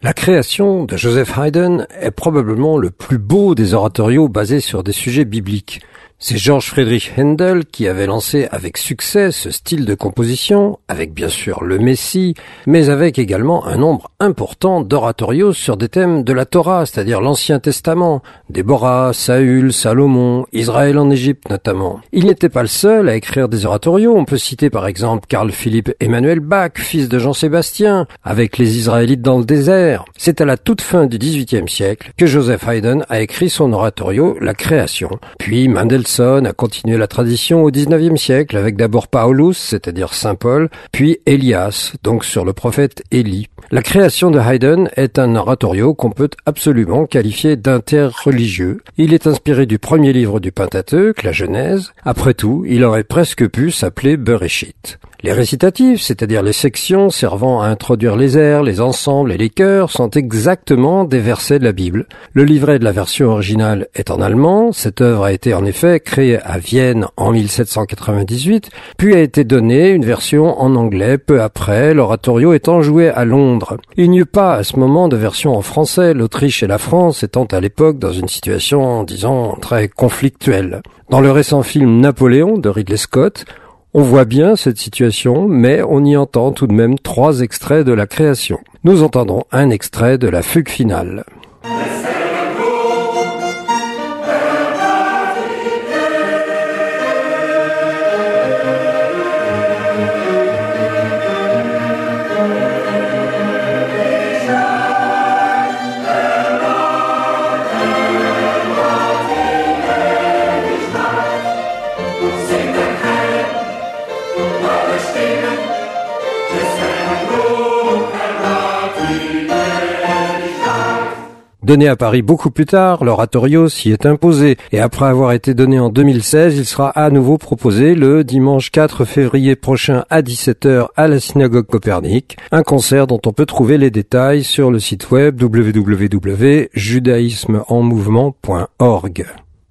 La création de Joseph Haydn est probablement le plus beau des oratorios basés sur des sujets bibliques. C'est George Friedrich Handel qui avait lancé avec succès ce style de composition, avec bien sûr le Messie, mais avec également un nombre important d'oratorios sur des thèmes de la Torah, c'est-à-dire l'Ancien Testament, Déborah, Saül, Salomon, Israël en Égypte notamment. Il n'était pas le seul à écrire des oratorios, on peut citer par exemple Carl Philipp Emmanuel Bach, fils de Jean-Sébastien, avec les Israélites dans le désert. C'est à la toute fin du XVIIIe siècle que Joseph Haydn a écrit son oratorio La Création, puis a continué la tradition au XIXe siècle avec d'abord Paulus, c'est-à-dire Saint Paul, puis Elias, donc sur le prophète Élie. La création de Haydn est un oratorio qu'on peut absolument qualifier d'interreligieux. Il est inspiré du premier livre du Pentateuque, la Genèse. Après tout, il aurait presque pu s'appeler Bereshit. Les récitatifs, c'est-à-dire les sections servant à introduire les airs, les ensembles et les chœurs, sont exactement des versets de la Bible. Le livret de la version originale est en allemand. Cette œuvre a été en effet créée à Vienne en 1798, puis a été donnée une version en anglais peu après, l'oratorio étant joué à Londres. Il n'y eut pas à ce moment de version en français, l'Autriche et la France étant à l'époque dans une situation, disons, très conflictuelle. Dans le récent film Napoléon de Ridley Scott, on voit bien cette situation, mais on y entend tout de même trois extraits de la création. Nous entendons un extrait de la fugue finale. Donné à Paris beaucoup plus tard, l'oratorio s'y est imposé et après avoir été donné en 2016, il sera à nouveau proposé le dimanche 4 février prochain à 17h à la synagogue Copernic, un concert dont on peut trouver les détails sur le site web www.judaïsmeenmouvement.org.